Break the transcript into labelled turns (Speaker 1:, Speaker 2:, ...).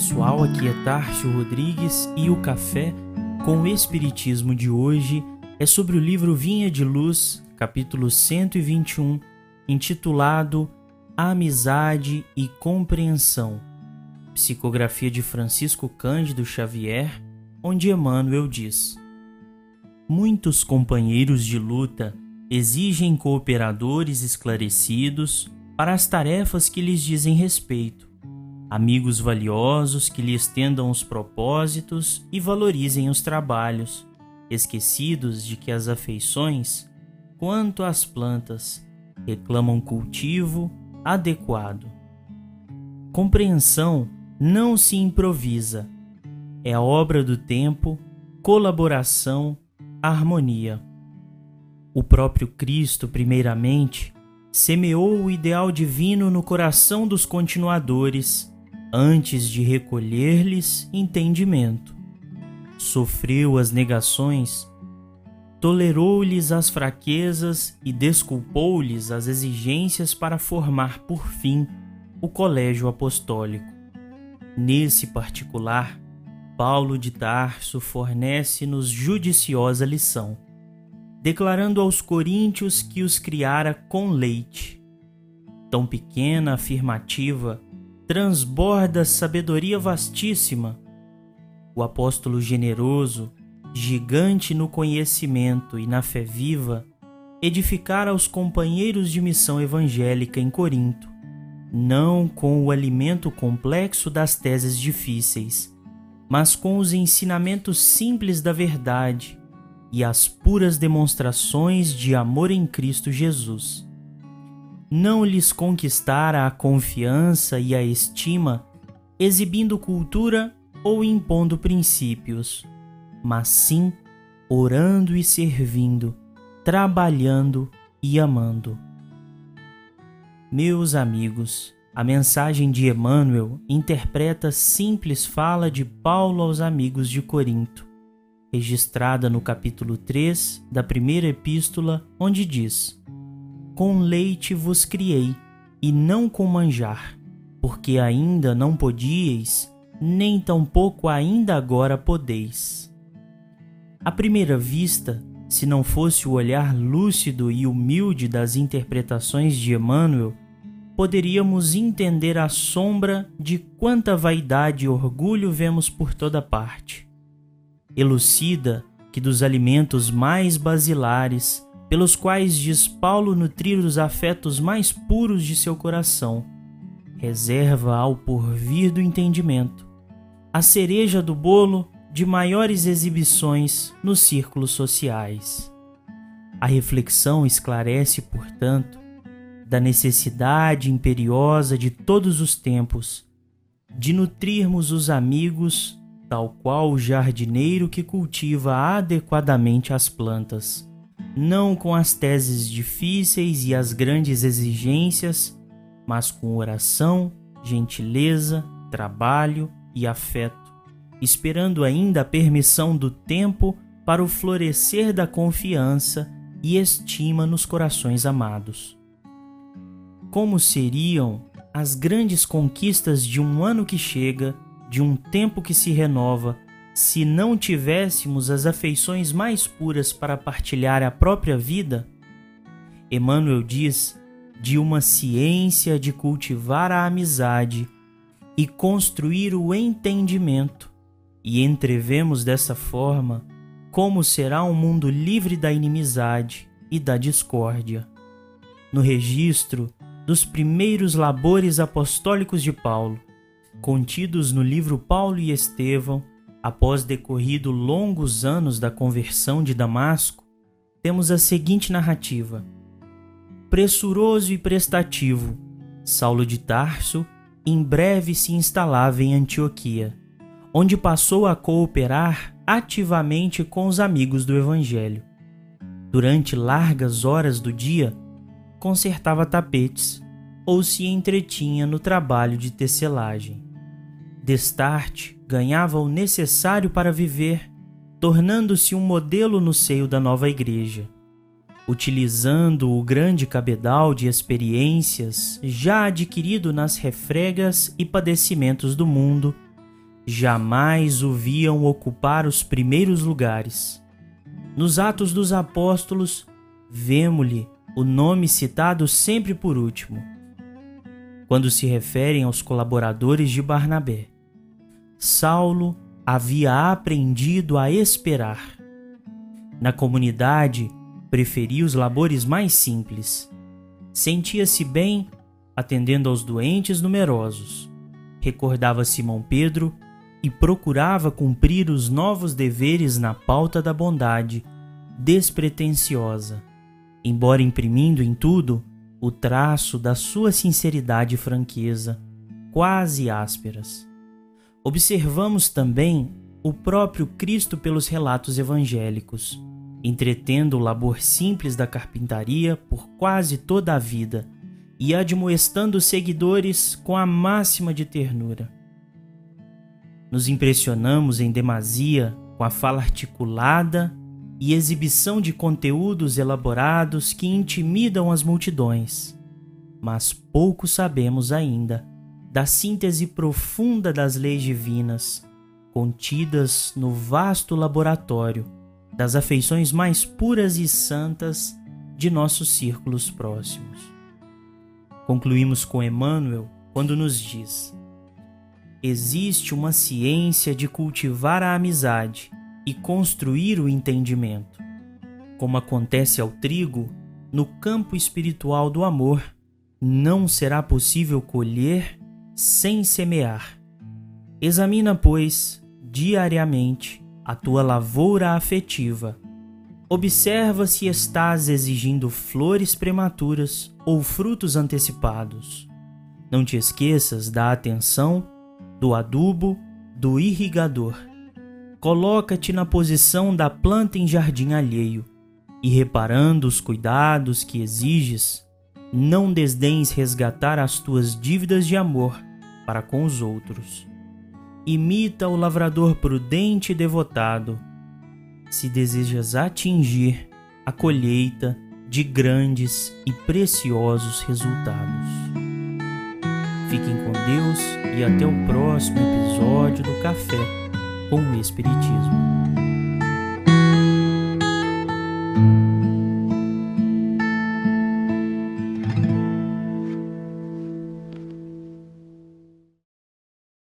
Speaker 1: pessoal, aqui é Tárcio Rodrigues e o café com o Espiritismo de hoje é sobre o livro Vinha de Luz, capítulo 121, intitulado Amizade e Compreensão, psicografia de Francisco Cândido Xavier, onde Emmanuel diz: Muitos companheiros de luta exigem cooperadores esclarecidos para as tarefas que lhes dizem respeito amigos valiosos que lhe estendam os propósitos e valorizem os trabalhos, esquecidos de que as afeições, quanto às plantas, reclamam cultivo adequado. Compreensão não se improvisa, é obra do tempo, colaboração, harmonia. O próprio Cristo, primeiramente, semeou o ideal divino no coração dos continuadores antes de recolher-lhes entendimento. Sofreu as negações, tolerou-lhes as fraquezas e desculpou-lhes as exigências para formar, por fim, o colégio apostólico. Nesse particular, Paulo de Tarso fornece-nos judiciosa lição, declarando aos coríntios que os criara com leite. Tão pequena afirmativa transborda sabedoria vastíssima. O apóstolo generoso, gigante no conhecimento e na fé viva, edificara os companheiros de missão evangélica em Corinto, não com o alimento complexo das teses difíceis, mas com os ensinamentos simples da verdade e as puras demonstrações de amor em Cristo Jesus não lhes conquistara a confiança e a estima exibindo cultura ou impondo princípios, mas sim orando e servindo, trabalhando e amando. Meus amigos, a mensagem de Emmanuel interpreta simples fala de Paulo aos amigos de Corinto, registrada no capítulo 3 da primeira epístola, onde diz: com leite vos criei, e não com manjar, porque ainda não podíeis, nem tampouco ainda agora podeis. À primeira vista, se não fosse o olhar lúcido e humilde das interpretações de Emmanuel, poderíamos entender a sombra de quanta vaidade e orgulho vemos por toda parte. Elucida que dos alimentos mais basilares pelos quais diz Paulo nutrir os afetos mais puros de seu coração, reserva ao porvir do entendimento, a cereja do bolo de maiores exibições nos círculos sociais. A reflexão esclarece, portanto, da necessidade imperiosa de todos os tempos de nutrirmos os amigos, tal qual o jardineiro que cultiva adequadamente as plantas não com as teses difíceis e as grandes exigências, mas com oração, gentileza, trabalho e afeto, esperando ainda a permissão do tempo para o florescer da confiança e estima nos corações amados. Como seriam as grandes conquistas de um ano que chega, de um tempo que se renova, se não tivéssemos as afeições mais puras para partilhar a própria vida? Emmanuel diz de uma ciência de cultivar a amizade e construir o entendimento, e entrevemos dessa forma como será um mundo livre da inimizade e da discórdia. No registro dos primeiros labores apostólicos de Paulo, contidos no livro Paulo e Estevão, Após decorrido longos anos da conversão de Damasco, temos a seguinte narrativa: Pressuroso e prestativo, Saulo de Tarso em breve se instalava em Antioquia, onde passou a cooperar ativamente com os amigos do Evangelho. Durante largas horas do dia, consertava tapetes ou se entretinha no trabalho de tecelagem. Destarte ganhava o necessário para viver, tornando-se um modelo no seio da nova igreja. Utilizando o grande cabedal de experiências já adquirido nas refregas e padecimentos do mundo, jamais o viam ocupar os primeiros lugares. Nos Atos dos Apóstolos, vemo-lhe o nome citado sempre por último, quando se referem aos colaboradores de Barnabé. Saulo havia aprendido a esperar. Na comunidade, preferia os labores mais simples. Sentia-se bem atendendo aos doentes numerosos. Recordava Simão Pedro e procurava cumprir os novos deveres na pauta da bondade, despretensiosa, embora imprimindo em tudo o traço da sua sinceridade e franqueza, quase ásperas. Observamos também o próprio Cristo pelos relatos evangélicos, entretendo o labor simples da carpintaria por quase toda a vida e admoestando os seguidores com a máxima de ternura. Nos impressionamos em demasia com a fala articulada e exibição de conteúdos elaborados que intimidam as multidões, mas pouco sabemos ainda da síntese profunda das leis divinas contidas no vasto laboratório das afeições mais puras e santas de nossos círculos próximos. Concluímos com Emmanuel quando nos diz: Existe uma ciência de cultivar a amizade e construir o entendimento. Como acontece ao trigo, no campo espiritual do amor, não será possível colher sem semear. Examina, pois, diariamente a tua lavoura afetiva. Observa se estás exigindo flores prematuras ou frutos antecipados. Não te esqueças da atenção, do adubo, do irrigador. Coloca-te na posição da planta em jardim alheio e, reparando os cuidados que exiges, não desdenhes resgatar as tuas dívidas de amor para com os outros. Imita o lavrador prudente e devotado, se desejas atingir a colheita de grandes e preciosos resultados. Fiquem com Deus e até o próximo episódio do Café com o Espiritismo.